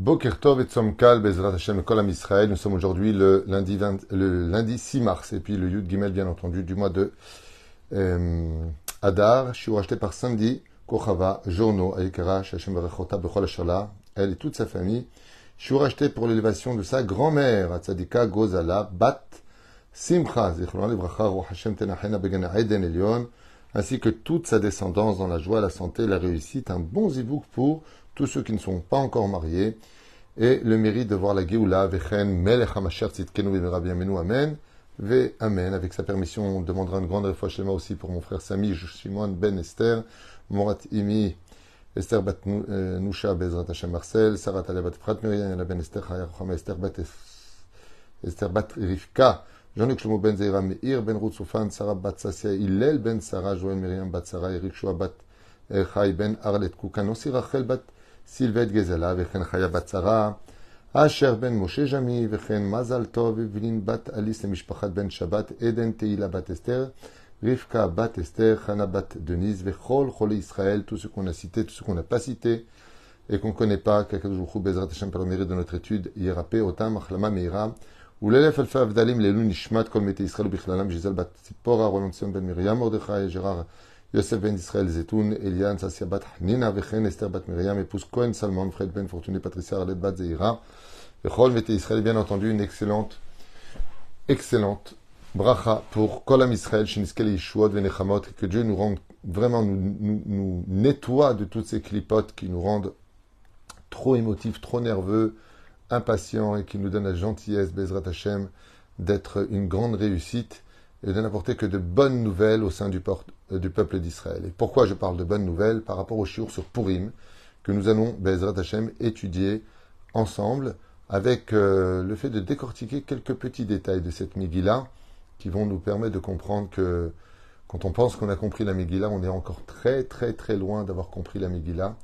Boker Tov et Bezrat Hashem, Kolam Israël. Nous sommes aujourd'hui le lundi, 20, le lundi 6 mars, et puis le Yud Gimel, bien entendu, du mois de euh, Adar. Je suis racheté par Sandy, Kochava, Journo, Ayekara, Hashem Berechota, Bechol elle et toute sa famille. Je suis racheté pour l'élévation de sa grand-mère, Atzadika Gozala, Bat, Simcha, Zichron Livracha, Roh Hashem Tenachena, Begana Eden Elion, ainsi que toute sa descendance dans la joie, la santé, la réussite. Un bon zibouk pour tous ceux qui ne sont pas encore mariés, et le mérite de voir la Géoula, Vechen, Melech HaMashiach, Tzidkenu, Bienvenu, Amen, Ve Amen. Avec sa permission, on demandera une grande réfouachlema aussi pour mon frère Sami, Shimon Ben Esther, Morat Imi, Esther Bat Nusha, Bezrat Hashem Marcel, Sarah Taleh Bat Prat Miriam, Yana Ben Esther, Rochama, Esther Bat Esther Bat Rivka, Jean-Luc Shlomo Ben Zeira, Meir Ben Routsoufan, Sarah Bat Sassia, Hillel Ben Sarah, Joël Miriam Bat Sarah, Eric Shoa Bat Chai Ben Arlet Koukan, aussi Rachel Bat סילבט גזלה, וכן חיה בת שרה, אשר בן משה ג'מי, וכן מזל טוב, ובלין בת אליס למשפחת בן שבת, עדן תהילה בת אסתר, רבקה בת אסתר, חנה בת דניס, וכל חולי ישראל, tout ce qu'on a cité, tout ce qu'on n'a pas cité, et qu'on ne connaît pas, qu'Akadosh Baruch Bezrat Hashem par le mérite de notre étude, Yerape, Otam, Achlama, Meira, ולאלף אלפי הבדלים לעילוי נשמת כל מתי ישראל ובכללם ז'יזל בת ציפורה, רולון ציון בן מרים מרדכי, ג'רר Yosef ben Israël Zetoun, Eliane Sassia bat Nina Vechen, Esther bat Myriam, épouse Cohen Salman, Fred ben Fortuné, Patricia Arlette bat Zeira. Vechol Vete Israël, bien entendu, une excellente, excellente bracha pour Kolam Israël, Shiniskel Yeshua, Venechamot, et que Dieu nous rende, vraiment nous, nous, nettoie de toutes ces clipotes qui nous rendent trop émotifs, trop nerveux, impatients et qui nous donnent la gentillesse, Bezrat Hashem, d'être une grande réussite et de n'apporter que de bonnes nouvelles au sein du, du peuple d'Israël. Et pourquoi je parle de bonnes nouvelles Par rapport au shiur sur Purim, que nous allons, Bezrat Hashem, étudier ensemble, avec euh, le fait de décortiquer quelques petits détails de cette Megillah, qui vont nous permettre de comprendre que quand on pense qu'on a compris la Megillah, on est encore très très très loin d'avoir compris la Megillah.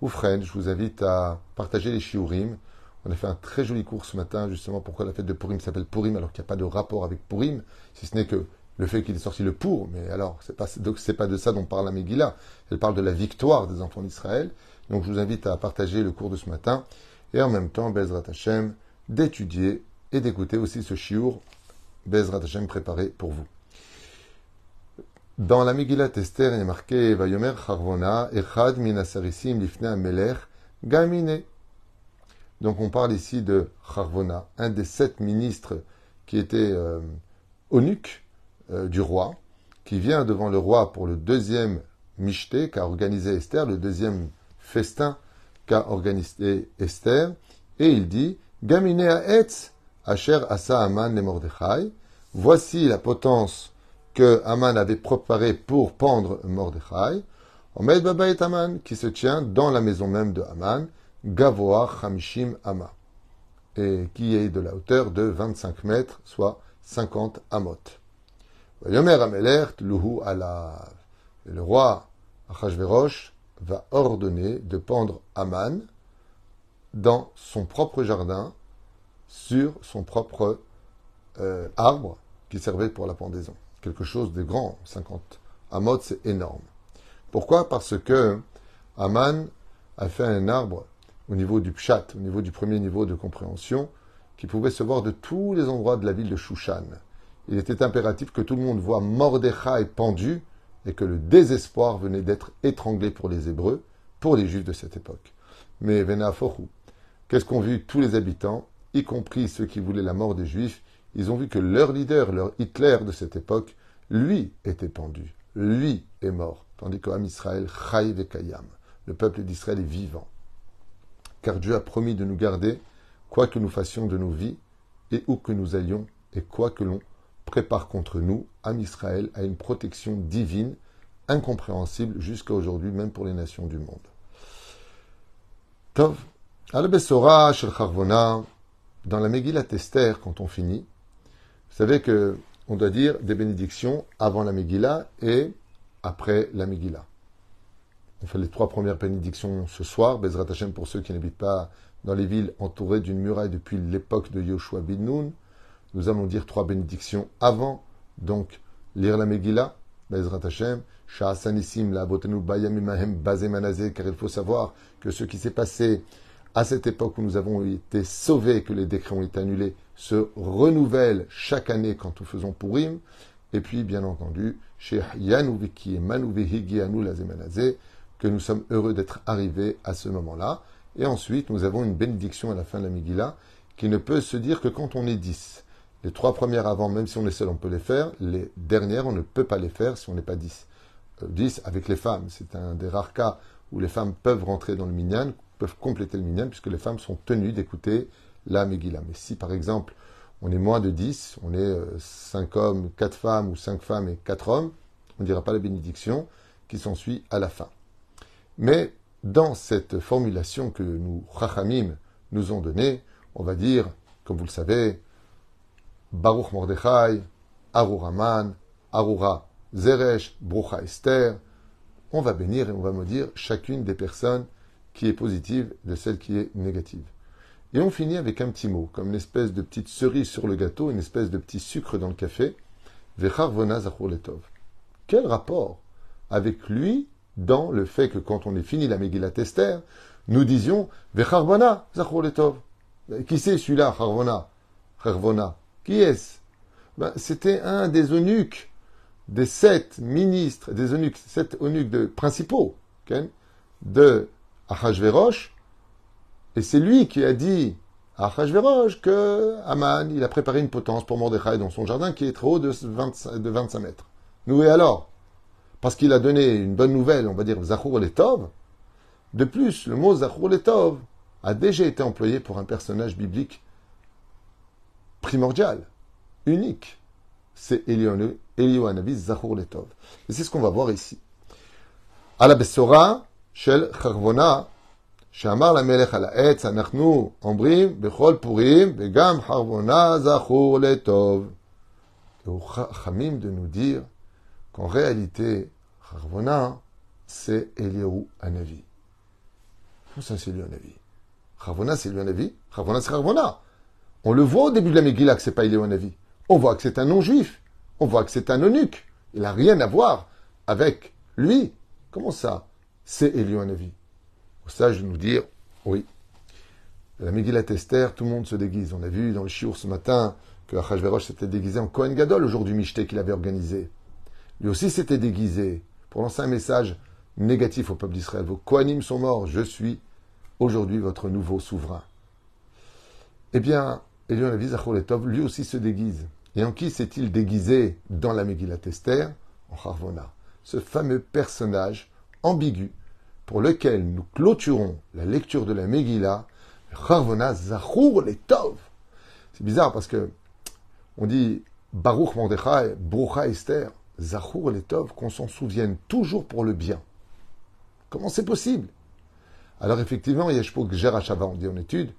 Oufren, je vous invite à partager les shiurim. On a fait un très joli cours ce matin, justement, pourquoi la fête de Purim s'appelle Purim, alors qu'il n'y a pas de rapport avec Purim, si ce n'est que le fait qu'il est sorti le pour. Mais alors, c'est pas, pas de ça dont parle la Megillah. Elle parle de la victoire des enfants d'Israël. Donc, je vous invite à partager le cours de ce matin. Et en même temps, Bezrat Hashem, d'étudier et d'écouter aussi ce shiur, Bezrat Hashem préparé pour vous. Dans la Megillah Esther, il est marqué Vayomer Charvona, Echad Minasarisim Lifne Amelech, Gamine. Donc on parle ici de Charvona, un des sept ministres qui était euh, eunuque euh, du roi, qui vient devant le roi pour le deuxième michté qu'a organisé Esther, le deuxième festin qu'a organisé Esther, et il dit Gamine Etz, Asher Asa Aman le Mordechai, voici la potence que Aman avait préparée pour pendre Mordechai, Omed Baba et Aman, qui se tient dans la maison même de Aman, Gavoa Hamishim Ama, et qui est de la hauteur de 25 mètres, soit 50 amot. Et le roi Achashverosh va ordonner de pendre Aman dans son propre jardin, sur son propre euh, arbre qui servait pour la pendaison. Quelque chose de grand, 50 amot, c'est énorme. Pourquoi? Parce que Aman a fait un arbre au niveau du pshat, au niveau du premier niveau de compréhension, qui pouvait se voir de tous les endroits de la ville de Shushan. Il était impératif que tout le monde voit Mordechai pendu et que le désespoir venait d'être étranglé pour les Hébreux, pour les Juifs de cette époque. Mais Venaforu, qu'est-ce qu'ont vu tous les habitants, y compris ceux qui voulaient la mort des Juifs? Ils ont vu que leur leader, leur Hitler de cette époque, lui était pendu, lui est mort, tandis qu'Am Israël, Vekayam, le peuple d'Israël est vivant. Car Dieu a promis de nous garder, quoi que nous fassions de nos vies, et où que nous allions, et quoi que l'on prépare contre nous, Am Israël a une protection divine, incompréhensible jusqu'à aujourd'hui, même pour les nations du monde. Tov, al shel Charvona, dans la Megillat Esther, quand on finit, vous savez que on doit dire des bénédictions avant la Megillah et après la Megillah. On fait les trois premières bénédictions ce soir. Bezrat Hashem pour ceux qui n'habitent pas dans les villes entourées d'une muraille depuis l'époque de Yoshua bin. Nous allons dire trois bénédictions avant, donc lire la Megillah, Bezrat Hashem, Sha'asanissim, la Botenu Bayamimahem Bazemanazé, car il faut savoir que ce qui s'est passé à cette époque où nous avons été sauvés, que les décrets ont été annulés, se renouvelle chaque année quand nous faisons Purim. Et puis, bien entendu, chez Yanuviki et Lazemanazé, que nous sommes heureux d'être arrivés à ce moment-là. Et ensuite, nous avons une bénédiction à la fin de la Megillah qui ne peut se dire que quand on est dix. Les trois premières avant, même si on est seul, on peut les faire. Les dernières, on ne peut pas les faire si on n'est pas dix. Euh, dix avec les femmes. C'est un des rares cas où les femmes peuvent rentrer dans le minyan, peuvent compléter le minyan, puisque les femmes sont tenues d'écouter la Megillah. Mais si, par exemple, on est moins de dix, on est euh, cinq hommes, quatre femmes, ou cinq femmes et quatre hommes, on ne dira pas la bénédiction qui s'ensuit à la fin. Mais dans cette formulation que nous, Chachamim, nous ont donnée, on va dire, comme vous le savez, Baruch Mordechai, Arura Man, Arura Zeresh, Brucha Esther. On va bénir et on va maudire chacune des personnes qui est positive de celle qui est négative. Et on finit avec un petit mot, comme une espèce de petite cerise sur le gâteau, une espèce de petit sucre dans le café. Vecharvona Letov. Quel rapport avec lui dans le fait que quand on est fini la Megillat Esther, nous disions Vecharvona Letov. Qui c'est celui-là, Harvona Harvona Qui est-ce? Ben, C'était un des eunuques, des sept ministres, des eunuques, sept eunuques de, principaux de Achashverosh. Et c'est lui qui a dit à Achashverosh que Aman, il a préparé une potence pour Mordechai dans son jardin qui est trop haut de 25, de 25 mètres. Nous et alors? Parce qu'il a donné une bonne nouvelle, on va dire Zachur Letov. De plus, le mot Zachur Letov a déjà été employé pour un personnage biblique primordial, unique. C'est Elioanavi Zachur Letov. Et c'est ce qu'on va voir ici. À la Bessora, Shel Charvona, שאמר למלך על העץ, אנחנו אומרים בכל פורים, וגם חרבונה זכור לטוב. Chamim de nous dire qu'en réalité, Charvona, c'est Eliyahu Anavi. Comment ça, c'est Eliyahu Anavi Ravona, c'est lui un avis. Ravona, c'est Ravona. On le voit au début de la Megillah que c'est pas avis. On voit que c'est un non-juif. On voit que c'est un eunuque. Il n'a rien à voir avec lui. Comment ça C'est Au sage de nous dire, oui. La Megillah Tester, tout le monde se déguise. On a vu dans le Shiur ce matin que Achashverosh s'était déguisé en Kohen Gadol aujourd'hui Mishté qu'il avait organisé. Lui aussi s'était déguisé pour lancer un message négatif au peuple d'Israël. Vos Kohanim sont morts, je suis aujourd'hui votre nouveau souverain. Eh bien, Elion Letov, lui aussi se déguise. Et en qui s'est-il déguisé dans la Megillat Esther? En Harvona, ce fameux personnage ambigu pour lequel nous clôturons la lecture de la Megillah, Harvona Zachur Letov. C'est bizarre parce que on dit Baruch Mordechai, Brucha Esther, Zachur Letov, qu'on s'en souvienne toujours pour le bien. Comment c'est possible? Alors effectivement, Yeshpo Gjerachava, on dit en étude,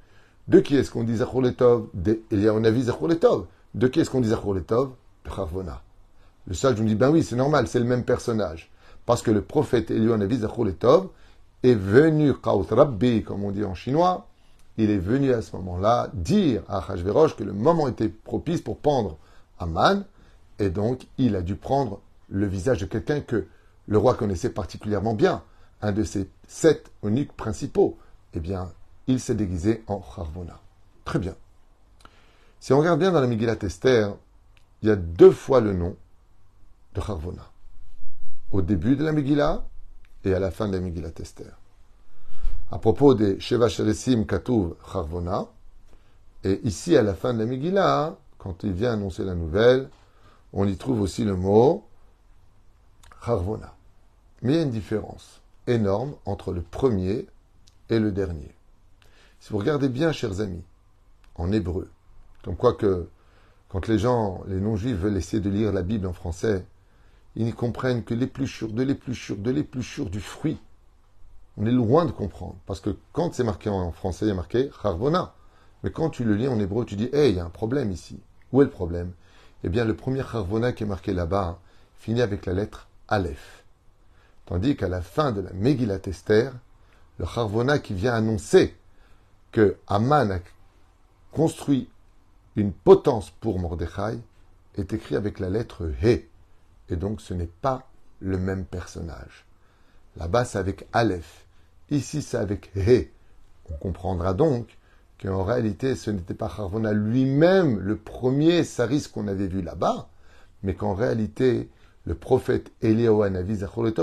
de qui est-ce qu'on dit Zachor Letov Il y a un avis Zachor Letov. De qui est-ce qu'on dit Zachor Letov Harvona. Le sage nous dit, ben oui, c'est normal, c'est le même personnage. Parce que le prophète Eliyahu Zachor Letov est venu, comme on dit en chinois, il est venu à ce moment-là dire à Hachverosh que le moment était propice pour pendre Aman, et donc il a dû prendre le visage de quelqu'un que le roi connaissait particulièrement bien un de ses sept eunuques principaux, eh bien, il s'est déguisé en Harvona. Très bien. Si on regarde bien dans la Megillat Esther, il y a deux fois le nom de Harvona. Au début de la Megillah et à la fin de la Megillat Esther. À propos des Sheva Sheresim Katuv Harvona, et ici à la fin de la Megillah, quand il vient annoncer la nouvelle, on y trouve aussi le mot Harvona. Mais il y a une différence énorme entre le premier et le dernier. Si vous regardez bien, chers amis, en hébreu, comme quoi que quand les gens, les non-juifs veulent essayer de lire la Bible en français, ils n'y comprennent que l'épluchure, de l'épluchure, de l'épluchure du fruit. On est loin de comprendre. Parce que quand c'est marqué en français, il a marqué Harvona. Mais quand tu le lis en hébreu, tu dis, hé, il y a un problème ici. Où est le problème? Eh bien, le premier Harvona qui est marqué là-bas finit avec la lettre Aleph. Tandis qu'à la fin de la Megillat Esther, le Harvona qui vient annoncer que Aman a construit une potence pour Mordechai est écrit avec la lettre He. Et donc ce n'est pas le même personnage. Là-bas c'est avec Aleph. Ici c'est avec He. On comprendra donc qu'en réalité, ce n'était pas Harvona lui-même le premier saris qu'on avait vu là-bas, mais qu'en réalité, le prophète Eliyahu Hanavi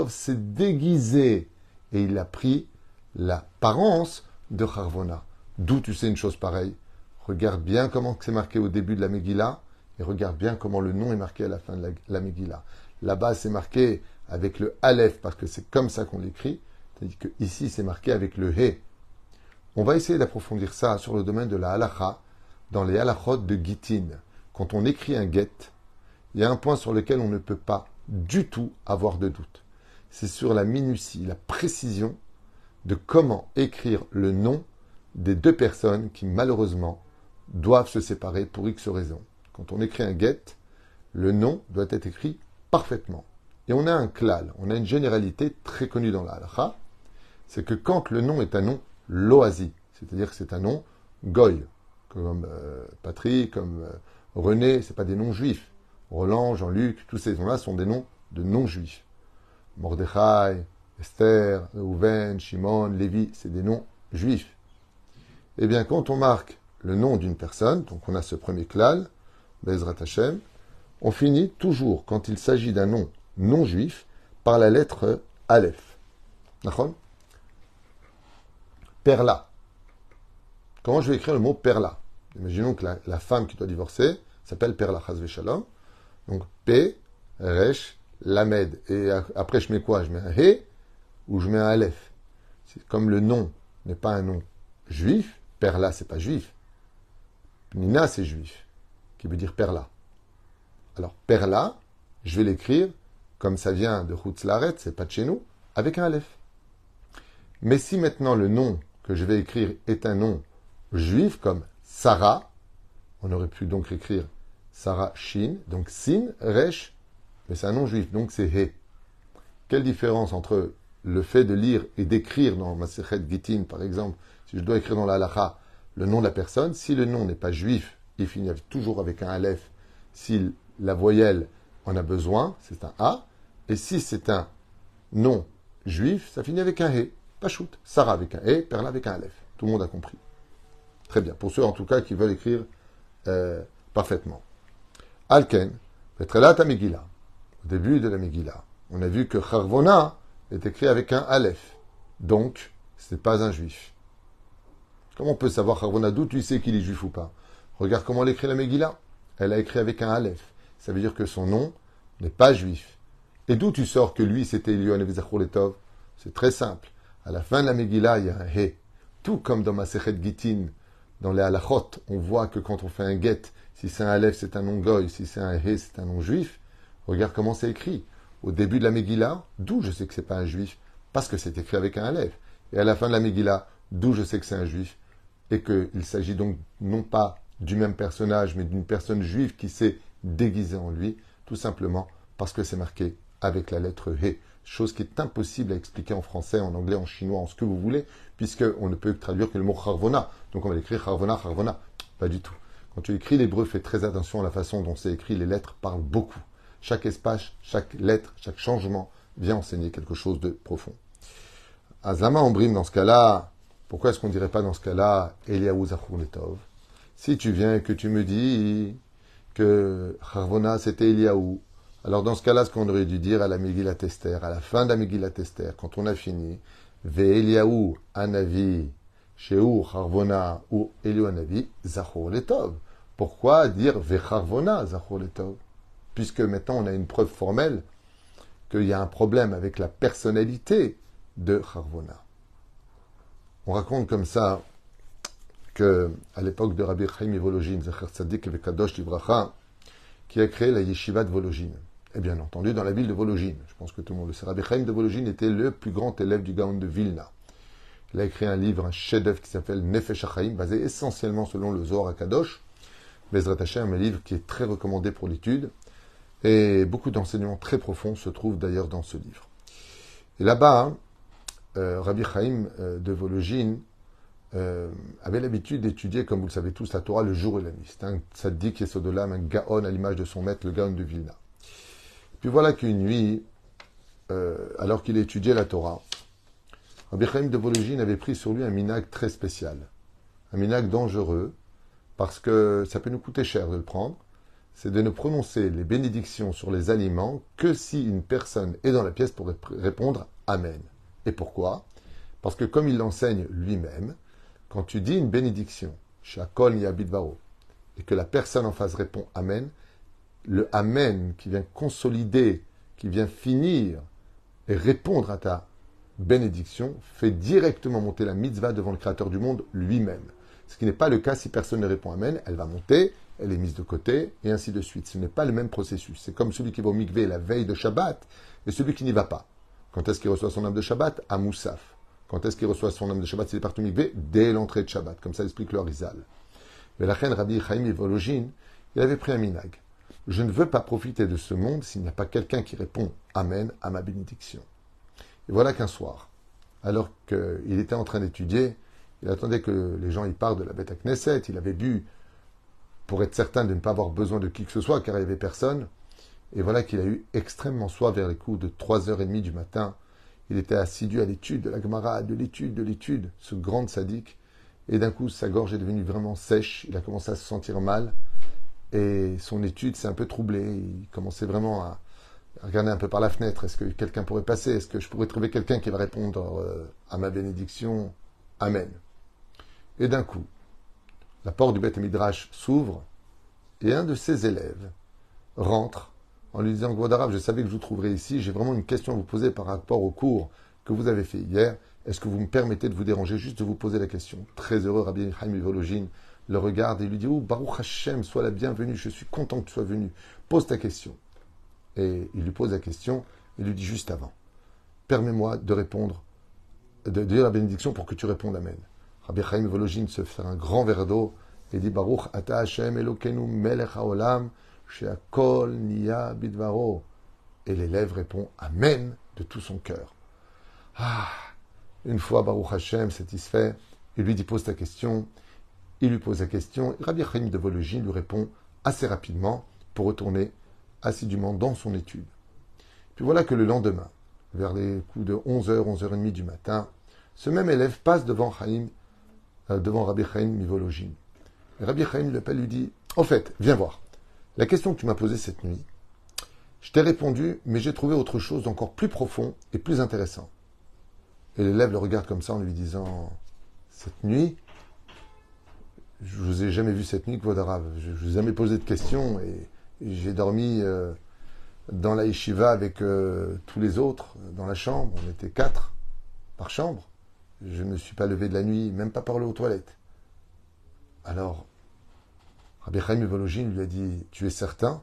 s'est déguisé et il a pris l'apparence de Harvona. D'où tu sais une chose pareille Regarde bien comment c'est marqué au début de la Megillah et regarde bien comment le nom est marqué à la fin de la, Megillah. Là-bas, c'est marqué avec le Aleph parce que c'est comme ça qu'on l'écrit. C'est-à-dire qu'ici, c'est marqué avec le He. On va essayer d'approfondir ça sur le domaine de la halacha, dans les halachot de Gitin. Quand on écrit un get, il y a un point sur lequel on ne peut pas du tout avoir de doute. C'est sur la minutie, la précision de comment écrire le nom des deux personnes qui malheureusement doivent se séparer pour X raisons. Quand on écrit un get, le nom doit être écrit parfaitement. Et on a un klal, on a une généralité très connue dans la halakha, c'est que quand le nom est un nom loasi, c'est-à-dire que c'est un nom goy, comme euh, Patrick, comme euh, René, c'est pas des noms juifs. Roland, Jean-Luc, tous ces noms-là sont des noms de non-juifs. Mordechai, Esther, Reuven, Shimon, Lévi, c'est des noms juifs. Eh bien, quand on marque le nom d'une personne, donc on a ce premier klal, Bezrat Hashem, on finit toujours, quand il s'agit d'un nom non juif, par la lettre Aleph. D'accord? Perla. Comment je vais écrire le mot Perla? Imaginons que la, femme qui doit divorcer s'appelle Perla Chazve Shalom. Donc P, Resh, Lamed. Et après, je mets quoi? Je mets un He ou je mets un Aleph? Comme le nom n'est pas un nom juif, Perla, c'est pas juif. Nina, c'est juif, qui veut dire Perla. Alors, Perla, je vais l'écrire comme ça vient de Hutzlaret, c'est pas de chez nous, avec un Aleph. Mais si maintenant le nom que je vais écrire est un nom juif, comme Sarah, on aurait pu donc écrire Sarah Shin, donc Sin, Resh, mais c'est un nom juif, donc c'est He. Quelle différence entre le fait de lire et d'écrire dans Masechet Gitin, par exemple, si je dois écrire dans la halacha le nom de la personne, si le nom n'est pas juif, il finit toujours avec un aleph. Si la voyelle en a besoin, c'est un A. Et si c'est un nom juif, ça finit avec un He. Pas shoot. Sarah avec un E, Perla avec un aleph. Tout le monde a compris. Très bien. Pour ceux en tout cas qui veulent écrire euh, parfaitement. Alken, Petrelat Megillah. Au début de la Megillah, on a vu que Charvona est écrit avec un aleph. Donc, ce n'est pas un juif. Comment on peut savoir, Harvona, d'où tu sais qu'il est juif ou pas Regarde comment elle écrit la Megillah. Elle a écrit avec un Aleph. Ça veut dire que son nom n'est pas juif. Et d'où tu sors que lui, c'était Elion Letov C'est très simple. À la fin de la Megillah, il y a un He. Tout comme dans ma Sechet Gitin, dans les Halachot, on voit que quand on fait un get, si c'est un Aleph, c'est un nom goy, si c'est un He, c'est un nom juif. Regarde comment c'est écrit. Au début de la Megillah, d'où je sais que c'est pas un juif Parce que c'est écrit avec un Aleph. Et à la fin de la Megillah, d'où je sais que c'est un juif et qu'il s'agit donc non pas du même personnage, mais d'une personne juive qui s'est déguisée en lui, tout simplement parce que c'est marqué avec la lettre He, chose qui est impossible à expliquer en français, en anglais, en chinois, en ce que vous voulez, puisqu'on ne peut traduire que le mot Harvona. Donc on va l'écrire Harvona, Harvona. Pas du tout. Quand tu écris l'hébreu, fais très attention à la façon dont c'est écrit. Les lettres parlent beaucoup. Chaque espace, chaque lettre, chaque changement vient enseigner quelque chose de profond. Azama Ombrim, dans ce cas-là, pourquoi est-ce qu'on ne dirait pas dans ce cas-là Eliaou Letov Si tu viens et que tu me dis que Harvona c'était Eliaou, alors dans ce cas-là, ce qu'on aurait dû dire à la Megillah Tester, à la fin de la Megillah Tester, quand on a fini, Ve Eliaou Anavi, Sheu Harvona ou Eliaou Anavi. Pourquoi dire Ve Harvona Zachur Letov Puisque maintenant on a une preuve formelle qu'il y a un problème avec la personnalité de Harvona. On raconte comme ça que à l'époque de Rabbi Chaim Vologin, Zecher Tzadik Vekadosh Livracha, qui a créé la yeshiva de Vologin. Et bien entendu, dans la ville de Vologin. Je pense que tout le monde le sait. Rabbi Chaim de Vologin était le plus grand élève du Gaon de Vilna. Il a écrit un livre, un chef-d'œuvre qui s'appelle Nefesh HaChaim, basé essentiellement selon le Zohar Kadosh. Bezrat Hashem, un livre qui est très recommandé pour l'étude. Et beaucoup d'enseignements très profonds se trouvent d'ailleurs dans ce livre. Et là-bas, euh, Rabbi Chaim euh, de Vologine euh, avait l'habitude d'étudier, comme vous le savez tous, la Torah le jour et la nuit. C'est un tzaddik et l'âme, un gaon à l'image de son maître, le gaon de Vilna. Puis voilà qu'une nuit, alors qu'il étudiait la Torah, Rabbi Chaim de Vologine avait pris sur lui un minag très spécial, un minag dangereux, parce que ça peut nous coûter cher de le prendre, c'est de ne prononcer les bénédictions sur les aliments que si une personne est dans la pièce pour répondre Amen. Et pourquoi? Parce que comme il l'enseigne lui-même, quand tu dis une bénédiction, Shakol Yabidvaro, et que la personne en face répond Amen, le Amen qui vient consolider, qui vient finir et répondre à ta bénédiction, fait directement monter la mitzvah devant le Créateur du monde lui-même. Ce qui n'est pas le cas si personne ne répond Amen, elle va monter, elle est mise de côté, et ainsi de suite. Ce n'est pas le même processus. C'est comme celui qui va au mikvé la veille de Shabbat et celui qui n'y va pas. Quand est-ce qu'il reçoit son âme de Shabbat? À Moussaf. Quand est-ce qu'il reçoit son âme de Shabbat? S'il est au mikvé Dès l'entrée de Shabbat. Comme ça explique le Harizal. Mais la reine Rabbi Chaim Vologin, il avait pris un minag. Je ne veux pas profiter de ce monde s'il n'y a pas quelqu'un qui répond Amen à ma bénédiction. Et voilà qu'un soir, alors qu'il était en train d'étudier, il attendait que les gens y parlent de la bête à Knesset, il avait bu pour être certain de ne pas avoir besoin de qui que ce soit, car il n'y avait personne. Et voilà qu'il a eu extrêmement soif vers les coups de 3h30 du matin. Il était assidu à l'étude de la Gemara, de l'étude, de l'étude, ce grand sadique. Et d'un coup, sa gorge est devenue vraiment sèche. Il a commencé à se sentir mal. Et son étude s'est un peu troublée. Il commençait vraiment à regarder un peu par la fenêtre. Est-ce que quelqu'un pourrait passer? Est-ce que je pourrais trouver quelqu'un qui va répondre euh, à ma bénédiction? Amen. Et d'un coup, la porte du Beth Midrash s'ouvre et un de ses élèves rentre en lui disant Gvodarav, je savais que je vous trouverais ici, j'ai vraiment une question à vous poser par rapport au cours que vous avez fait hier. Est-ce que vous me permettez de vous déranger? Juste de vous poser la question Très heureux, Rabbi Chaim Vologine le regarde et lui dit Oh, Baruch Hashem, sois la bienvenue, je suis content que tu sois venu. Pose ta question. Et il lui pose la question et lui dit juste avant Permets-moi de répondre, de dire la bénédiction pour que tu répondes Amen. Rabbi Chaim Vologine se fait un grand verre d'eau et dit Baruch Ata Hashem Elokenu Melech Haolam Sheakol Niya Bidvaro. Et l'élève répond Amen de tout son cœur. Ah Une fois Baruch Hashem satisfait, il lui dit Pose ta question. Il lui pose la question. Et Rabbi Chaim de Vologine lui répond assez rapidement pour retourner assidûment dans son étude. Puis voilà que le lendemain, vers les coups de 11h, 11h30 du matin, ce même élève passe devant Chaim euh, devant Rabbi Chaim Mivologine. Rabbi Chaim l'appelle lui dit En fait, viens voir. La question que tu m'as posée cette nuit, je t'ai répondu, mais j'ai trouvé autre chose d'encore plus profond et plus intéressant. Et l'élève le regarde comme ça en lui disant Cette nuit, je ne vous ai jamais vu cette nuit, Kvodarav. Je ne vous ai jamais posé de questions et, j'ai dormi euh, dans la yeshiva avec euh, tous les autres, dans la chambre. On était quatre par chambre. Je ne me suis pas levé de la nuit, même pas parlé aux toilettes. Alors, Rabbi Chaim lui a dit Tu es certain?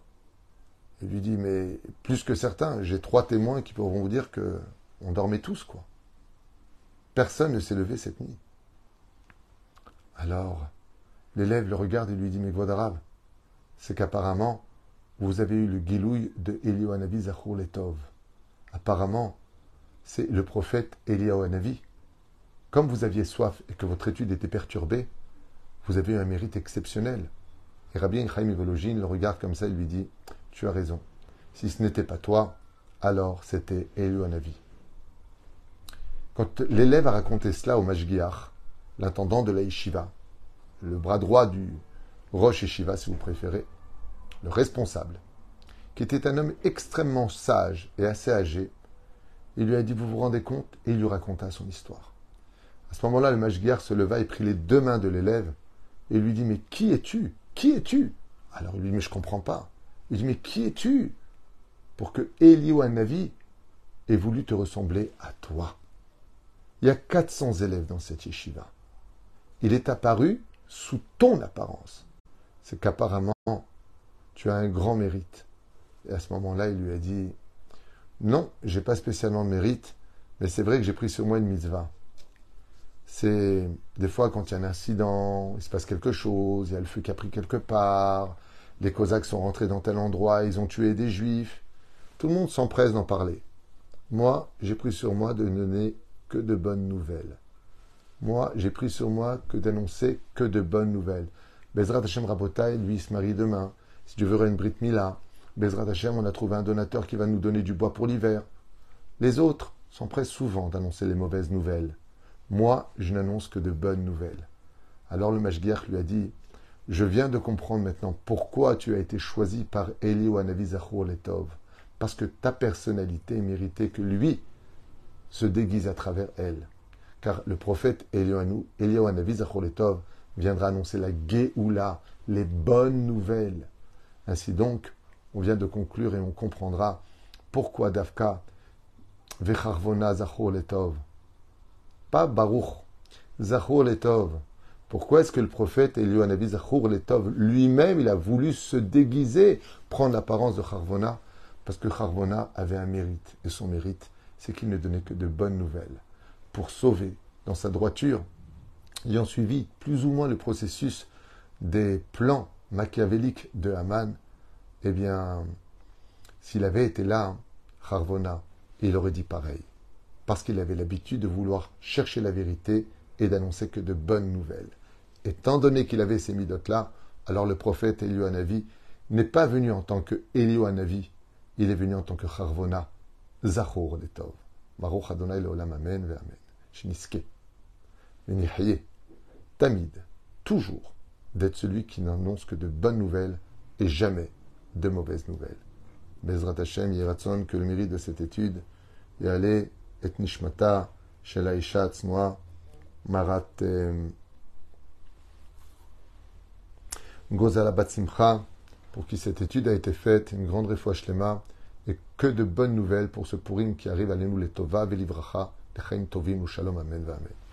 Il lui dit Mais plus que certain, j'ai trois témoins qui pourront vous dire que on dormait tous, quoi. Personne ne s'est levé cette nuit. Alors, l'élève le regarde et lui dit Mais d'arabe c'est qu'apparemment, vous avez eu le guilouille de Eliyahu Zachor Letov. Apparemment, c'est le prophète Eliyahu comme vous aviez soif et que votre étude était perturbée, vous avez eu un mérite exceptionnel. Et Rabbi Chaim Vologine le regarde comme ça et lui dit Tu as raison. Si ce n'était pas toi, alors c'était Eliou Hanavi. Quand l'élève a raconté cela au Mashgiach, l'intendant de la Yeshiva, le bras droit du Roche Yeshiva, si vous préférez, le responsable, qui était un homme extrêmement sage et assez âgé, il lui a dit Vous vous rendez compte? Et il lui raconta son histoire. À ce moment-là, le Mashgiar se leva et prit les deux mains de l'élève et lui dit Mais qui es-tu? Qui es-tu? Alors il lui dit Mais je ne comprends pas. Il dit Mais qui es-tu Pour que Navi ait voulu te ressembler à toi? Il y a 400 élèves dans cette yeshiva. Il est apparu sous ton apparence. C'est qu'apparemment, tu as un grand mérite. Et à ce moment-là, il lui a dit Non, j'ai pas spécialement de mérite, mais c'est vrai que j'ai pris sur moi une mitzvah c'est des fois quand il y a un incident, il se passe quelque chose, il y a le feu qui a pris quelque part, les Cosaques sont rentrés dans tel endroit, ils ont tué des Juifs. Tout le monde s'empresse d'en parler. Moi, j'ai pris sur moi de ne donner que de bonnes nouvelles. Moi, j'ai pris sur moi que d'annoncer que de bonnes nouvelles. Bezrat Hashem Rabotai, lui, il se marie demain. Si Dieu veut une Brit Mila, Bezrat Hashem, on a trouvé un donateur qui va nous donner du bois pour l'hiver. Les autres s'empressent souvent d'annoncer les mauvaises nouvelles. Moi, je n'annonce que de bonnes nouvelles. Alors le Mashgiach lui a dit Je viens de comprendre maintenant pourquoi tu as été choisi par Eli Anavi Zachor Letov. Parce que ta personnalité méritait que lui se déguise à travers elle. Car le prophète Eliyahu Anavi Zachor Letov viendra annoncer la Géoula, les bonnes nouvelles. Ainsi donc, on vient de conclure et on comprendra pourquoi Dafka Vecharvona Zachor Letov. Pas Baruch, Zachor Letov. Pourquoi est-ce que le prophète Eliyahu Zachor Letov lui-même, il a voulu se déguiser, prendre l'apparence de Charvona Parce que Charvona avait un mérite, et son mérite, c'est qu'il ne donnait que de bonnes nouvelles. Pour sauver dans sa droiture, ayant suivi plus ou moins le processus des plans machiavéliques de Haman, eh bien, s'il avait été là, Harvona, il aurait dit pareil. Parce qu'il avait l'habitude de vouloir chercher la vérité et d'annoncer que de bonnes nouvelles. Étant donné qu'il avait ces midotes-là, alors le prophète Eliou n'est pas venu en tant que Eliou il est venu en tant que Harvona, Zachor Letov. Baruch Adonai Leolam Amen ve Amen. Shiniske. Tamid, toujours, d'être celui qui n'annonce que de bonnes nouvelles et jamais de mauvaises nouvelles. Bezrat Hashem, Yeratzon, que le mérite de cette étude, Yale et Nishmata, Shelaisha Tznoa, Marat Gozala Batsimcha, pour qui cette étude a été faite, une grande réfouach shlema, et que de bonnes nouvelles pour ce pourim qui arrive à nous les Tova, Velivracha, Lechaim Tovim, Shalom, Amen, Amen.